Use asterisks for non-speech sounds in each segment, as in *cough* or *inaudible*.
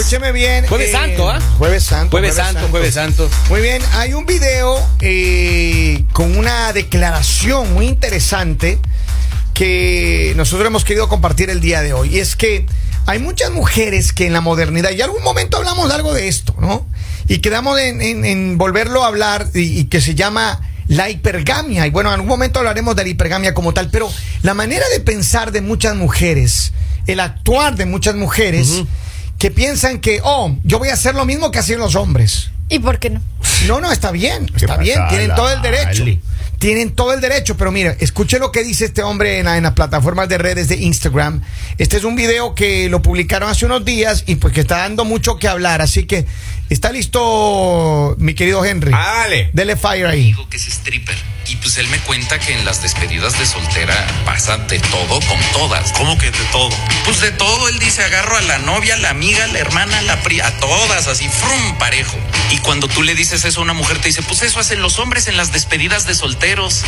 Escúcheme bien. Jueves eh, Santo, ¿ah? Jueves Santo. Jueves Santo, Jueves Santo. Muy bien, hay un video eh, con una declaración muy interesante que nosotros hemos querido compartir el día de hoy. Y es que hay muchas mujeres que en la modernidad, y algún momento hablamos algo de esto, ¿no? Y quedamos en, en- en volverlo a hablar y, y que se llama la hipergamia. Y bueno, en algún momento hablaremos de la hipergamia como tal, pero la manera de pensar de muchas mujeres, el actuar de muchas mujeres, que piensan que, oh, yo voy a hacer lo mismo que hacían los hombres. ¿Y por qué no? No, no, está bien, está pasa, bien, tienen todo el derecho. Tienen todo el derecho, pero mira, escuche lo que dice este hombre en, la- en las plataformas de redes de Instagram. Este es un video que lo publicaron hace unos días y pues que está dando mucho que hablar, así que está listo mi querido Henry. Ah, dale. Dele fire ahí. amigo que es stripper. Y pues él me cuenta que en las despedidas de soltera pasa de todo con todas. ¿Cómo que de todo? Pues de todo, él dice, agarro a la novia, la amiga, la hermana, la pri, a todas, así, frum, parejo. Y cuando tú le dices eso a una mujer, te dice, pues eso hacen los hombres en las despedidas de solteros.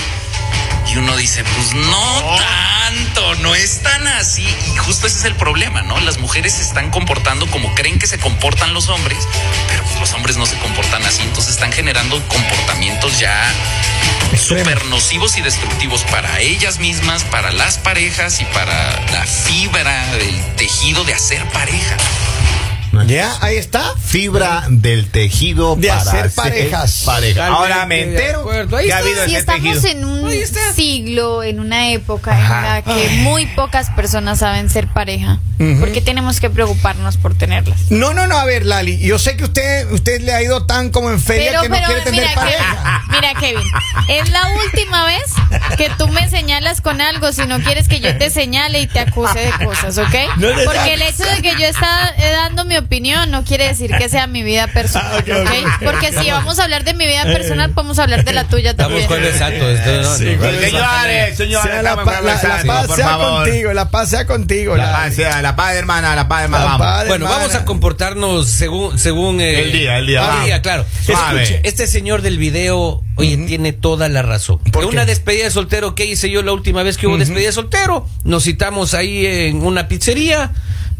Y uno dice, pues no tanto, no es tan así. Y justo ese es el problema, ¿no? Las mujeres se están comportando como creen que se comportan los hombres, pero pues los hombres no se comportan así. Entonces están generando comportamientos ya súper nocivos y destructivos para ellas mismas, para las parejas y para la fibra del tejido de hacer pareja. Ya, ahí está. Fibra del tejido De para hacer parejas. pareja. Ahora me de entero acuerdo. Ahí que ha está. habido Si ese estamos tejido. en un siglo, en una época Ajá. en la que muy pocas personas saben ser pareja. ¿por qué tenemos que preocuparnos por tenerlas? No, no, no, a ver, Lali, yo sé que usted, usted le ha ido tan como en feria Pero, que no pero, quiere tener mira, pareja. Kevin, mira, Kevin, es la última vez que tú me señalas con algo si no quieres que yo te señale y te acuse de cosas, ¿ok? No Porque el hecho de que yo está eh, dando mi opinión no quiere decir que sea mi vida personal, Ah. Porque si vamos a hablar de mi vida personal, podemos hablar de la tuya Estamos también. Jueves Santo. esto no- Sí, no- Jueves no- Señores, señores, Sea la, estamos pa- en la- la Jueves paz por sea favor. contigo, la paz sea contigo. La paz, sea, la paz, hermana, la paz, hermana, La vamos. paz. Bueno, hermana. vamos a comportarnos según según eh, El día, el día, el día, claro. Escuche, este señor del video, oye, tiene toda la razón. ¿Por una despedida de soltero, ¿qué hice yo la última vez que hubo despedida de soltero? Nos citamos ahí en una pizzería,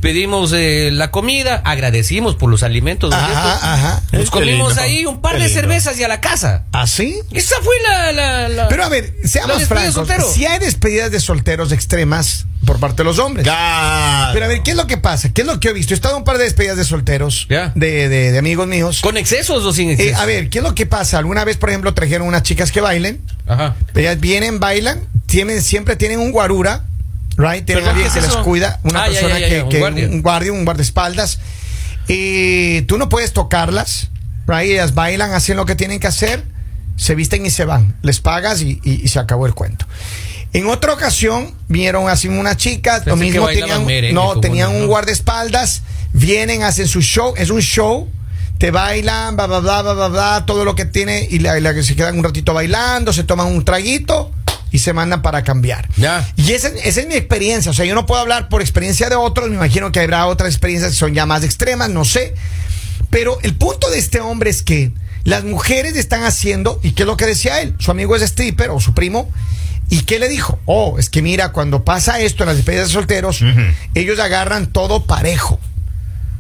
pedimos eh, la comida, agradecimos por los alimentos. Ajá, ajá. Nos comimos ahí un par de cervezas y a la casa. ¿Así? Esa fue la... la- la- Pero a ver, seamos francos. Si hay despedidas de solteros extremas por parte de los hombres. Ya. Pero a ver, ¿qué es lo que pasa? ¿Qué es lo que he visto? He estado en un par de despedidas de solteros Ya. de, de- de amigos míos. ¿Con excesos o sin Eh, excesos? a ver, ¿qué es lo que pasa? Alguna vez, por ejemplo, trajeron unas chicas que bailen. Ajá. Ellas vienen, bailan, tienen, siempre tienen un guarura, right? Tienen ¿Perdón, alguien que es les cuida, una Ah, persona ya, ya, que, un que- guardia. un guardia, un guardaespaldas. Y tú no puedes tocarlas, right? Ellas bailan, hacen lo que tienen que hacer, se visten y se van. Les pagas y, y- y se acabó el cuento. En otra ocasión vieron así lo mismo tenían, merengue, no, tenían no, un no. guardaespaldas, vienen, hacen su show, es un show, te bailan, bla, bla, bla, bla, bla, bla, todo lo que tiene, y la, la se quedan un ratito bailando, se toman un traguito y se mandan para cambiar. Y esa, esa es mi experiencia, o sea, yo no puedo hablar por experiencia de otros, me imagino que habrá otras experiencias que son ya más extremas, no sé. Pero el punto de este hombre es que las mujeres están haciendo, y qué es lo que decía él, su amigo es stripper o su primo, ¿y qué le dijo? Oh, es que mira, cuando pasa esto en las despedidas de solteros, ellos agarran todo parejo.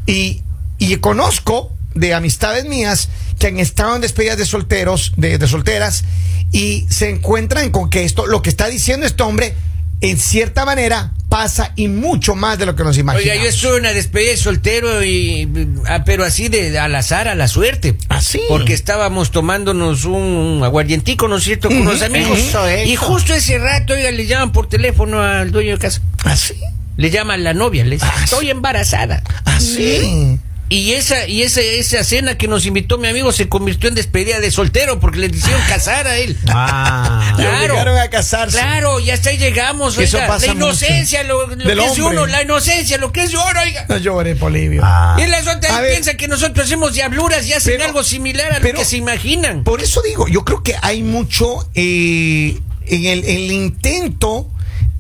Y, y conozco de amistades mías que han estado en despedidas de solteros, de, de solteras, y se encuentran con que esto, lo que está diciendo este hombre, en cierta manera, pasa y mucho más de lo que nos imaginamos. Oiga, yo estuve en una despedida de soltero y ah, pero así de al azar, a la suerte. Así. Porque estábamos tomándonos un aguardientico, ¿no es cierto? Con unos amigos. eso, eso. Y justo ese rato, oiga, le llaman por teléfono al dueño de casa. Así. Le llaman la novia, le dice, Ah, estoy embarazada. Así. Y esa, y esa, esa cena que nos invitó mi amigo se convirtió en despedida de soltero porque le hicieron casar a él. Ah. *laughs* Le obligaron a casarse. Claro, y hasta ahí llegamos, Eso pasa la inocencia, lo, lo Del que es uno, la inocencia, lo que es uno, oiga. No llore, Polivio. Ah. Y las otras A ver. piensan que nosotros hacemos diabluras y hacen Pero- algo similar a lo que se imaginan. Por eso digo, yo creo que hay mucho eh, en el, el intento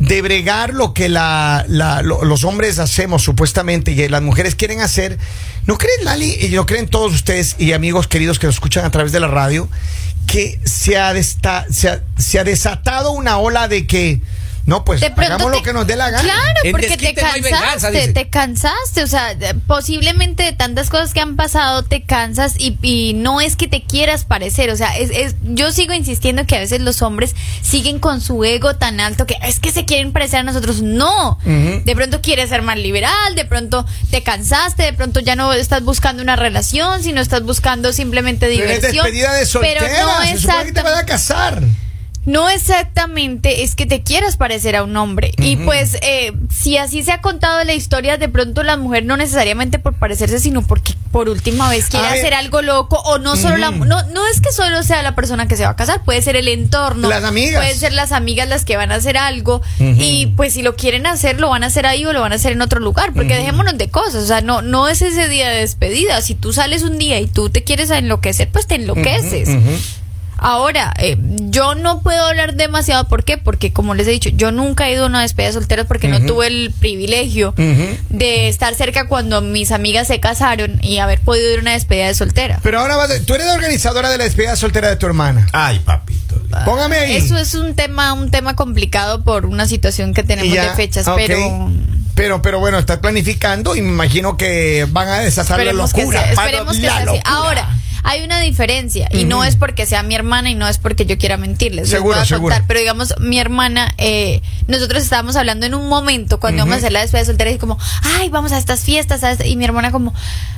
de bregar lo que la, lo- los hombres hacemos supuestamente y las mujeres quieren hacer. ¿No creen, Lali, y lo creen todos ustedes y amigos queridos que nos escuchan a través de la radio, que se ha, desta- se ha, se ha desatado una ola de que No, pues hagamos te- lo que nos dé la gana. Claro, En porque te desquite no hay venganza, cansaste, dice. te cansaste, o sea, posiblemente de tantas cosas que han pasado te cansas y, y no es que te quieras parecer, o sea, es, es- yo sigo insistiendo que a veces los hombres siguen con su ego tan alto que es que se quieren parecer a nosotros, no, de pronto quieres ser más liberal, de pronto te cansaste, de pronto ya no estás buscando una relación, sino estás buscando simplemente Pero es diversión, despedida de soltera. pero no se que te vas a casar. No exactamente es que te quieras parecer a un hombre. Y pues, eh, si así se ha contado la historia, de pronto la mujer no necesariamente por parecerse, sino porque por última vez quiere hacer algo loco. O no solo la. No, no es que solo sea la persona que se va a casar, puede ser el entorno. Las amigas. Puede ser las amigas las que van a hacer algo. Y pues, si lo quieren hacer, lo van a hacer ahí o lo van a hacer en otro lugar. Porque dejémonos de cosas. O sea, no, no es ese día de despedida. Si tú sales un día y tú te quieres enloquecer, pues te enloqueces. Ahora, eh, yo no puedo hablar demasiado, ¿por qué? Porque como les he dicho, yo nunca he ido a una despedida de solteros porque no tuve el privilegio de estar cerca cuando mis amigas se casaron y haber podido ir a una despedida de soltera. Pero ahora vas a- tú eres la organizadora de la despedida soltera de tu hermana. Ay, papito. Póngame ahí. Eso es un tema, un tema complicado por una situación que tenemos ya, de fechas, pero Pero, pero bueno, estás planificando y me imagino que van a desatar la que locura. sea, esperemos que La sea así. locura. Ahora, hay una diferencia y no es porque sea mi hermana y no es porque yo quiera mentirles. les Seguro, voy a seguro. contar, pero digamos, mi hermana, eh, nosotros estábamos hablando en un momento cuando íbamos a hacer la despedida de soltera y como, ay, vamos a estas fiestas, ¿sabes? y mi hermana como,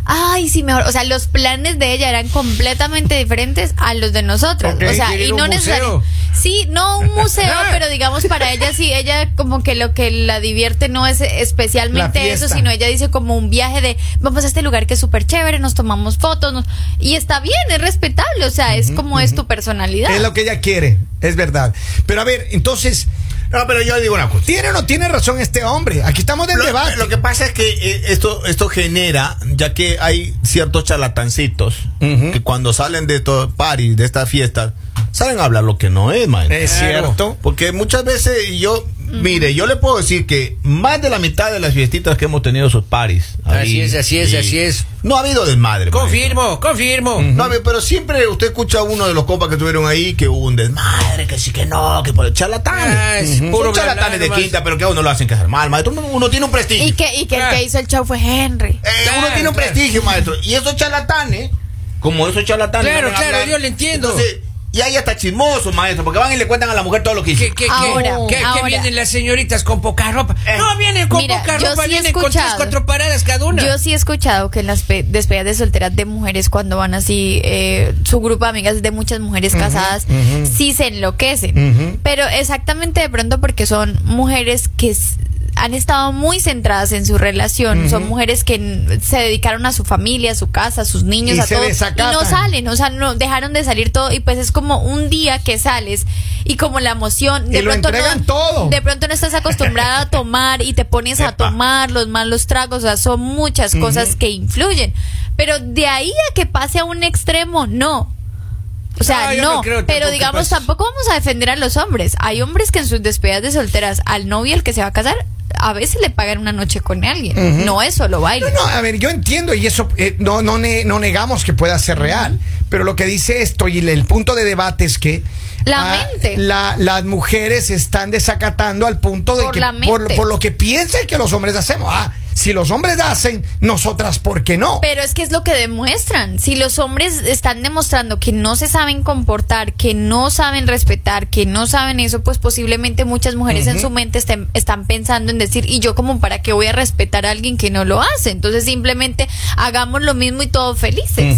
ay, sí, mejor. O sea, los planes de ella eran completamente diferentes a los de nosotros. O sea, y no necesariamente. Sí, no un museo, *laughs* pero digamos para ella sí, ella como que lo que la divierte no es especialmente eso, sino ella dice como un viaje de vamos a este lugar que es súper chévere, nos tomamos fotos nos- y está bien, es respetable, o sea, es como es tu personalidad. Es lo que ella quiere, es verdad. Pero a ver, entonces, No, pero yo digo una cosa. ¿tiene o no tiene razón este hombre? Aquí estamos en Lo, debate. lo que pasa es que eh, esto, esto genera, ya que hay ciertos charlatancitos que cuando salen de estos paris, de estas fiestas, salen a hablar lo que no es, man. Es cierto. Porque muchas veces yo, mire, yo le puedo decir que más de la mitad de las fiestitas que hemos tenido esos paris. Así es, así es, así es. No ha habido desmadre. maestro. Confirmo, confirmo. No, pero siempre usted escucha a uno de los compas que estuvieron ahí que hubo un desmadre, que sí que no, que por charlatanes. Ah, es Son puro bla, bla, charlatanes de nomás. quinta, pero que a uno lo hacen quedar mal, maestro. Uno, uno tiene un prestigio. y que, y que el Ah. que hizo el show fue Henry. Eh, uno tiene un claro. prestigio, maestro. Y esos charlatanes, como esos charlatanes. Claro, claro, hablar, yo le entiendo. entonces, y ahí hasta chismosos, maestro, porque van y le cuentan a la mujer todo lo que hizo. ¿Qué, qué, qué? Ahora, ¿Qué, ahora. vienen las señoritas con poca ropa? Eh. No, vienen con Mira, poca yo ropa, sí vienen con tres, escuchado. cuatro paradas cada una. Yo sí he escuchado que en las pe- despedidas de solteras de mujeres, cuando van así, eh, su grupo de amigas de muchas mujeres casadas, sí se enloquecen. Pero exactamente de pronto porque son mujeres que han estado muy centradas en su relación, son mujeres que se dedicaron a su familia, a su casa, a sus niños, Y a todo. Y desacatan. no salen, o sea, no dejaron de salir todo. Y pues es como un día que sales y como la emoción, de Y pronto no, todo. de pronto no estás acostumbrada a tomar y te pones a tomar los malos tragos, o sea, son muchas cosas que influyen. Pero de ahí a que pase a un extremo, no. O sea, Ah, no, no creo pero digamos, pase. tampoco vamos a defender a los hombres. Hay hombres que en sus despedidas de solteras al novio, el que se va a casar, a veces le pagan una noche con alguien. No es solo baile. No, no, a ver, yo entiendo y eso eh, no, no, ne- no negamos que pueda ser real, pero lo que dice esto y el, punto de debate es que La ah, mente. la- las mujeres están desacatando al punto de Por que por, por lo que piensan que los hombres hacemos. Ah, si los hombres hacen, nosotras, ¿por qué no? Pero es que es lo que demuestran. Si los hombres están demostrando que no se saben comportar, que no saben respetar, que no saben eso, pues posiblemente muchas mujeres en su mente estén- están pensando en decir, ¿y yo como para qué voy a respetar a alguien que no lo hace? Entonces simplemente hagamos lo mismo y todos felices.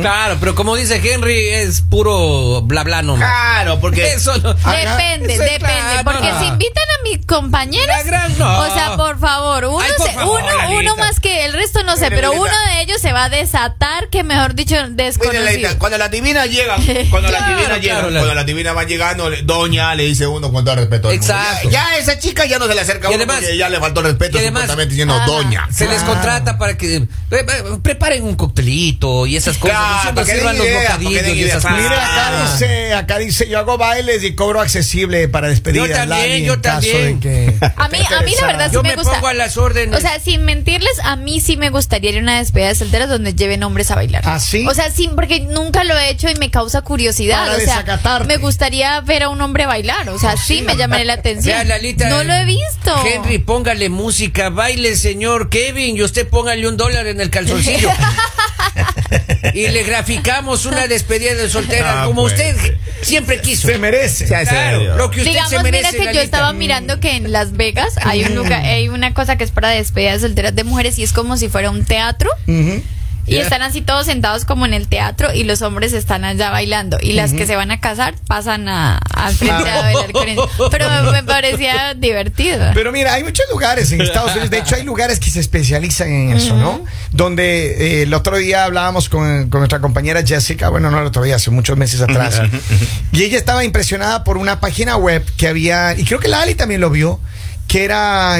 Claro, pero como dice Henry, es puro bla bla nomás. Claro, porque. *laughs* Eso no. Depende, depende, claro, porque si invitan a mis compañeros, La gran- no. o sea, por favor, uno, Ay, por se- favor, uno, uno más que el resto no sé, pero uno de ellos se va a desatar, que mejor dicho, Mire, desconocido. Cuando las divinas llegan, *laughs* cuando las divinas llegan, cuando las divinas van llegando, le- doña le dice uno con todo respeto. Exacto. Ya, ya esa chica ya no se le acerca a Y uno además- porque ya le faltó respeto y además- supuestamente diciendo doña. Se les contrata para que eh, eh, preparen un coctelito y esas cosas. Claro, no siempre para que sirvan los bocadillos y esas cosas. Mire, acá dice, acá dice, yo hago bailes y cobro accesible para despedir Yo a también, yo en caso también. de que A mí, a mí la verdad sí Yo me, me gusta. pongo a las órdenes. O sea, sin mentirles, a mí sí me gustaría ir a una despedida de solteros donde lleven hombres a bailar. ¿Ah, sí? O sea, sí, porque nunca lo he hecho y me causa curiosidad. Para o sea, me gustaría ver a un hombre bailar. O sea, sí, me llamaría la *laughs* atención. Vea, Lalita, no lo he visto. Henry, póngale música, baile, señor Kevin, y usted póngale un dólar en el calzoncillo. *laughs* *laughs* y le graficamos una despedida de soltera, Ah, como pues. usted siempre quiso. Se merece. Ya, Claro, lo que usted Digamos, se merece. mira que yo estaba mirando que en Las Vegas hay un lugar, hay una cosa que es para despedidas solteras de mujeres y es como si fuera un teatro. Ujú. Y están así todos sentados como en el teatro y los hombres están allá bailando. Y las que se van a casar pasan a, al frente a bailar con ellos. Pero me, me parecía divertido. Pero mira, hay muchos lugares en Estados Unidos, de hecho hay lugares que se especializan en eso, ¿no? Donde eh, el otro día hablábamos con, con nuestra compañera Jessica, bueno, no el otro día, hace muchos meses atrás, y ella estaba impresionada por una página web que había, y creo que Lali también lo vio, que era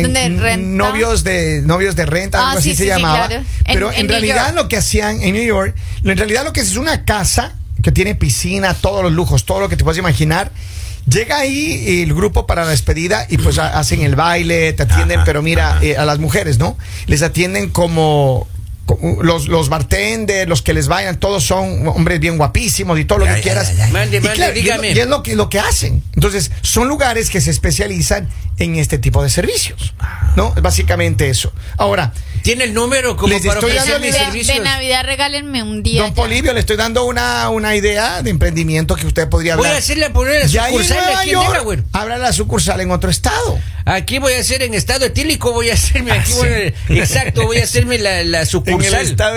novios de novios de renta, Ah, algo así sí, se sí, sí, llamaba. claro. Pero en, realidad lo que hacían en New York, lo- en realidad lo que es es una casa que tiene piscina, todos los lujos, todo lo que te puedas imaginar. Llega ahí el grupo para la despedida y pues ha- hacen el baile, te atienden, pero mira, eh, a las mujeres, ¿no? Les atienden como los, los bartenders, los que les vayan, todos son hombres bien guapísimos y todo lo Ya, que ya, quieras. ya, ya. Mande, Y mande, claro, dígame. y es lo que, lo que hacen. Entonces, son lugares que se especializan en este tipo de servicios. ¿No? Es básicamente eso. Ahora, Tiene el número como Les para estoy ofrecer mis de, servicios. de Navidad regálenme un día. don ya. Polivio, le estoy dando una, una idea de emprendimiento que usted podría Voy hablar. a hacerle poner la sucursal aquí en Delaware. abra la sucursal en otro estado. Aquí voy a hacer en estado etílico, voy a hacerme aquí, Ah, voy a- exacto, voy a hacerme la, la *laughs* sucursal.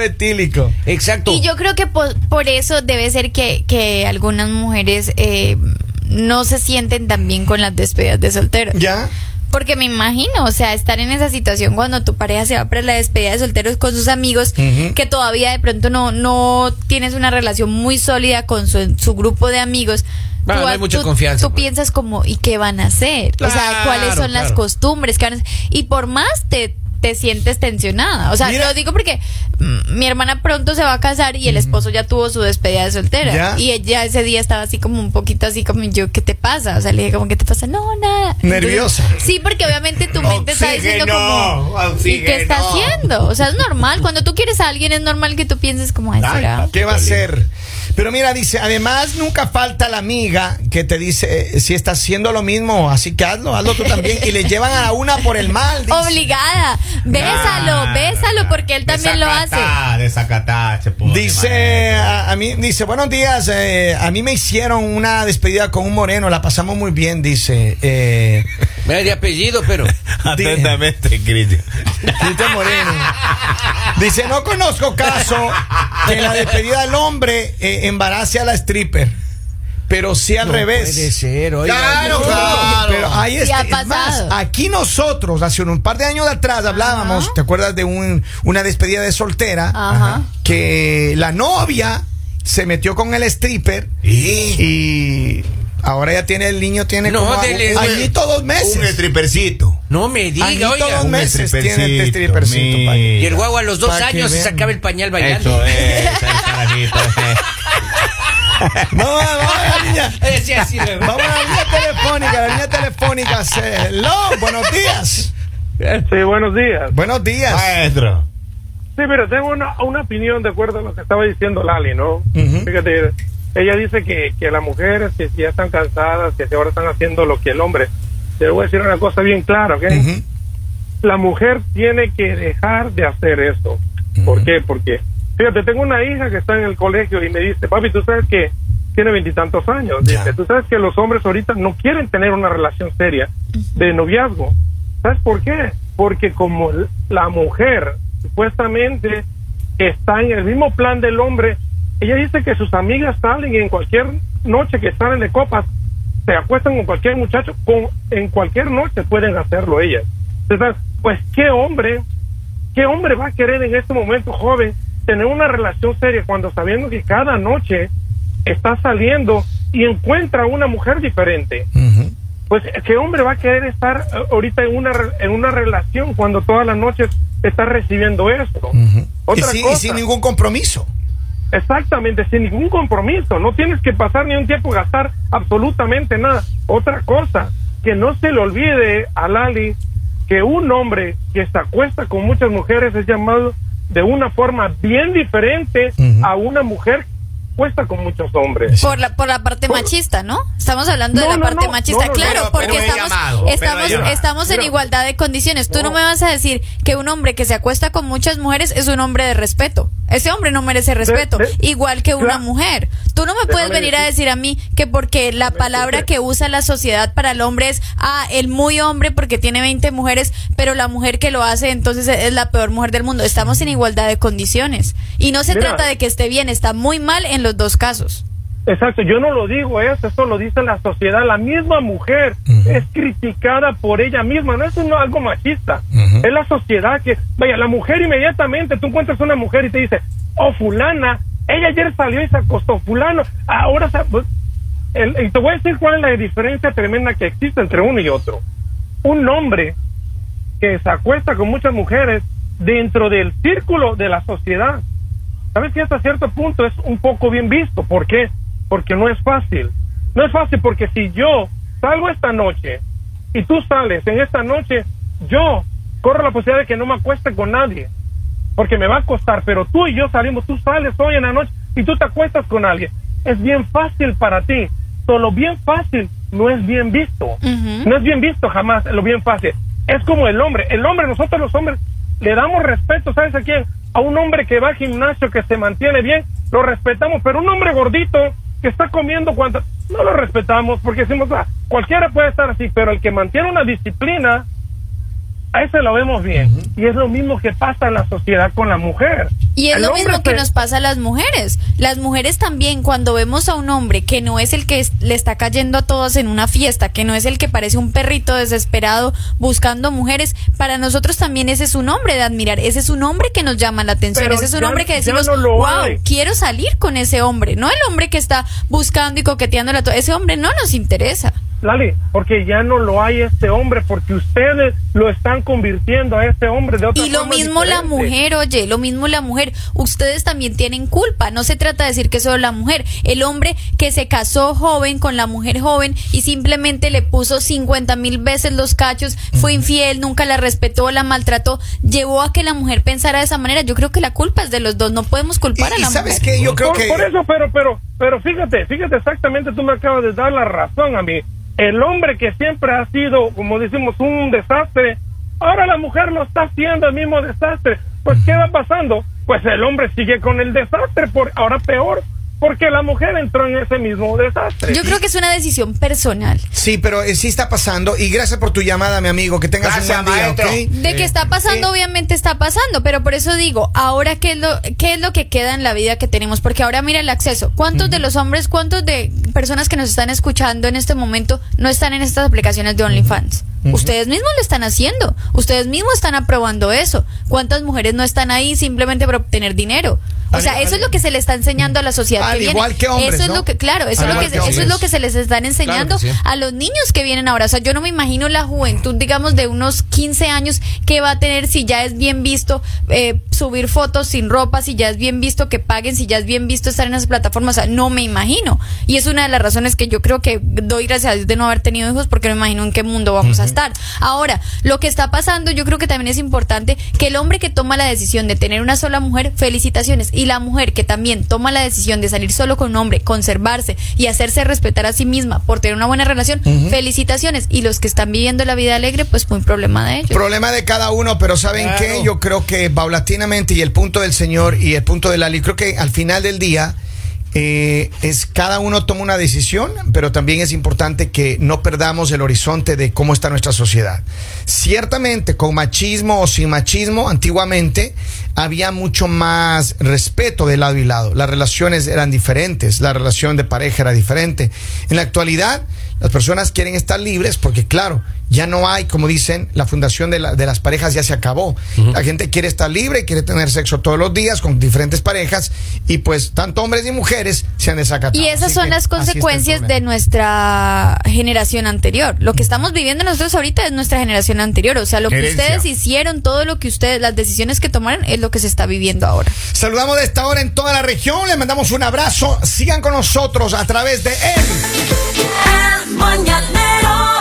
Etílico. Exacto. Y yo creo que por, por eso debe ser que, que algunas mujeres eh, no se sienten tan bien con las despedidas de solteros. ¿Ya? Porque me imagino, o sea, estar en esa situación cuando tu pareja se va para la despedida de solteros con sus amigos, que todavía de pronto no, no tienes una relación muy sólida con su, su grupo de amigos. Ah, no hay mucha confianza, Tú pues. piensas como, ¿y qué van a hacer? o sea, ¿cuáles son las costumbres? ¿Qué van a hacer? Y por más te, te sientes tensionada. O sea, Mira. lo digo porque mi hermana pronto se va a casar y el esposo ya tuvo su despedida de soltera. Ya. Y ella ese día estaba así como un poquito así como yo, ¿qué te pasa? O sea, le dije como, ¿qué te pasa? No, nada. Nerviosa. Entonces, sí, porque obviamente tu mente está diciendo como, ¿y qué está haciendo? O sea, es normal. Cuando tú quieres a alguien es normal que tú pienses como, ay, ¿será? ¿Qué va a hacer? Pero mira, dice, además nunca falta la amiga que te dice, eh, si estás haciendo lo mismo, así que hazlo, hazlo tú también. Y le *laughs* llevan a una por el mal. dice. Obligada. Bésalo, bésalo porque él también lo hace. Desacatá, pone, Dice a mí, dice, buenos días, eh, a mí me hicieron una despedida con un moreno, la pasamos muy bien, dice. Eh, Me de apellido, pero. *laughs* Atentamente, Cristian. Cristian Moreno. Dice, no conozco caso que en la despedida del hombre eh, embarace a la stripper, pero sí al No revés. Puede ser, oiga. Claro, claro. Pero ahí Sí es, ha es más, aquí nosotros, hace un par de años atrás hablábamos, Ajá. ¿te acuerdas de un, una despedida de soltera? Ajá. Que la novia se metió con el stripper y ahora ya tiene el niño, tiene No, como dele, a- añito dos Un meses. strippercito. No me diga, Añito oiga. dos Un meses tiene este que- Y el guagua a los dos años se sacaba el pañal bailando. Eso es, el carajito. Vamos, vamos a la línea. Sí, *laughs* así, güey. Vamos a la línea telefónica, la línea telefónica. Hello, buenos días. Sí, buenos días. Buenos días. Maestro. Sí, pero tengo una, una opinión de acuerdo a lo que estaba diciendo Lali, ¿no? Ujú. Fíjate, ella dice que, que las mujeres que si ya están cansadas, que si ahora están haciendo lo que el hombre. Te voy a decir una cosa bien clara, ¿ok? La mujer tiene que dejar de hacer eso. ¿Por qué? Porque, fíjate, tengo una hija que está en el colegio y me dice, papi, tú sabes que tiene veintitantos años. Dice, tú sabes que los hombres ahorita no quieren tener una relación seria de noviazgo. ¿Sabes por qué? Porque como la mujer supuestamente está en el mismo plan del hombre, ella dice que sus amigas salen y en cualquier noche que salen de copas, se acuestan con cualquier muchacho, con, en cualquier noche pueden hacerlo ellas. Entonces, pues, ¿qué hombre, qué hombre va a querer en este momento, joven, tener una relación seria cuando sabiendo que cada noche está saliendo y encuentra una mujer diferente? Pues, ¿qué hombre va a querer estar eh, ahorita en una, en una relación cuando todas las noches está recibiendo. Y, Otra sin, y cosa. sin ningún compromiso. Exactamente, sin ningún compromiso. No tienes que pasar ni un tiempo gastar absolutamente nada. Otra cosa, que no se le olvide a Lali que un hombre que se acuesta con muchas mujeres es llamado de una forma bien diferente a una mujer cuesta con muchos hombres. Por la, por la parte machista, ¿no? Estamos hablando de la no, parte no, machista, claro, pero- porque pero estamos, llamado, estamos, estamos en igualdad de condiciones. Tú no me vas a decir que un hombre que se acuesta con muchas mujeres es un hombre de respeto. Ese hombre no merece respeto, de- igual que una claro. mujer. Tú no me puedes venir a decir- a mí que porque la palabra que usa la sociedad para el hombre es, ah, el muy hombre porque tiene 20 mujeres, pero la mujer que lo hace entonces es la peor mujer del mundo. Estamos en igualdad de condiciones. Y no se Mira. trata de que esté bien, está muy mal en los dos casos. Exacto, yo no lo digo eso, eso lo dice la sociedad. La misma mujer es criticada por ella misma, no es un- algo machista, es la sociedad que, vaya, la mujer inmediatamente, tú encuentras una mujer y te dice, oh, fulana, ella ayer salió y se acostó, fulano, ahora se... pues, el- y te voy a decir cuál es la diferencia tremenda que existe entre uno y otro. Un hombre que se acuesta con muchas mujeres dentro del círculo de la sociedad, ¿sabes que hasta cierto punto es un poco bien visto? ¿Por qué? Porque no es fácil. No es fácil porque si yo salgo esta noche y tú sales en esta noche, yo corro la posibilidad de que no me acueste con nadie. Porque me va a costar, pero tú y yo salimos, tú sales hoy en la noche y tú te acuestas con alguien. Es bien fácil para ti. Solo bien fácil no es bien visto. Ujú. No es bien visto jamás lo bien fácil. Es como el hombre. El hombre, nosotros los hombres, le damos respeto, ¿sabes a quién? A un hombre que va al gimnasio, que se mantiene bien, lo respetamos. Pero un hombre gordito que está comiendo cuanto, no lo respetamos porque decimos, ah, cualquiera puede estar así, pero el que mantiene una disciplina, a ese lo vemos bien. Y es lo mismo que pasa en la sociedad con la mujer. Y es El lo mismo que se- nos pasa a las mujeres. Las mujeres también, cuando vemos a un hombre que no es el que es- le está cayendo a todas en una fiesta, que no es el que parece un perrito desesperado buscando mujeres, para nosotros también ese es un hombre de admirar. Ese es un hombre que nos llama la atención. Pero ese es un ya- hombre que decimos, no wow, hay". quiero salir con ese hombre. No el hombre que está buscando y coqueteando a Ese hombre no nos interesa. Lali, porque ya no lo hay este hombre, porque ustedes lo están convirtiendo a este hombre de otra Y lo forma mismo la mujer, oye, lo mismo la mujer. Ustedes también tienen culpa. No se trata de decir que solo la mujer. El hombre que se casó joven con la mujer joven y simplemente le puso 50 mil veces los cachos, fue infiel, nunca la respetó, la maltrató, llevó a que la mujer pensara de esa manera. Yo creo que la culpa es de los dos. No podemos culpar Y, a la sabes mujer. que yo creo por, que por eso, pero, pero, pero fíjate, fíjate exactamente, tú me acabas de dar la razón a mí. El hombre que siempre ha sido, como decimos, un desastre, ahora la mujer lo está haciendo el mismo desastre. Pues, ¿qué va pasando? Pues el hombre sigue con el desastre, por, ahora peor, porque la mujer entró en ese mismo desastre. Yo creo que es una decisión personal. sí, pero eh, sí está pasando. Y gracias por tu llamada, mi amigo. Que tengas Gracias, un buen día. De que está pasando, Eh, obviamente está pasando, pero por eso digo, ahora qué es lo qué es lo que queda en la vida que tenemos, porque ahora mira el acceso. ¿Cuántos de los hombres, cuántos de personas que nos están escuchando en este momento no están en estas aplicaciones de OnlyFans? Ustedes mismos lo están haciendo, ustedes mismos están aprobando eso. ¿Cuántas mujeres no están ahí simplemente para obtener dinero? O Al- sea, eso al- es lo que se le está enseñando a la sociedad Al que viene. igual que hombres, Eso es ¿no? lo que, claro, eso, Al es lo que, que eso es lo que se les están enseñando sí. a los niños que vienen ahora. O sea, yo no me imagino la juventud, digamos, de unos 15 años que va a tener si ya es bien visto eh, subir fotos sin ropa, si ya es bien visto que paguen, si ya es bien visto estar en esas plataformas. O sea, no me imagino. Y es una de las razones que yo creo que doy gracias a Dios de no haber tenido hijos porque no me imagino en qué mundo vamos a estar. Ahora, lo que está pasando, yo creo que también es importante que el hombre que toma la decisión de tener una sola mujer, felicitaciones. Y la mujer que también toma la decisión de salir solo con un hombre, conservarse y hacerse respetar a sí misma por tener una buena relación, felicitaciones. Y los que están viviendo la vida alegre, pues muy problema de ellos. Problema de cada uno, pero ¿saben Claro. qué? Yo creo que paulatinamente y el punto del Señor y el punto de Lali, creo que al final del día eh, es cada uno toma una decisión, pero también es importante que no perdamos el horizonte de cómo está nuestra sociedad. Ciertamente, con machismo o sin machismo, antiguamente había mucho más respeto de lado y lado. Las relaciones eran diferentes, la relación de pareja era diferente. En la actualidad, las personas quieren estar libres porque, claro, ya no hay, como dicen, la fundación de, la- de las parejas ya se acabó. La gente quiere estar libre, quiere tener sexo todos los días con diferentes parejas y pues tanto hombres y mujeres se han desacatado. Y esas Así son que las consecuencias de nuestra generación anterior. Lo que estamos viviendo nosotros ahorita es nuestra generación anterior. O sea, lo que ustedes hicieron, todo lo que ustedes, las decisiones que tomaron, es lo que se está viviendo ahora. Saludamos de esta hora en toda la región, les mandamos un abrazo, sigan con nosotros a través de él. El Mañanero.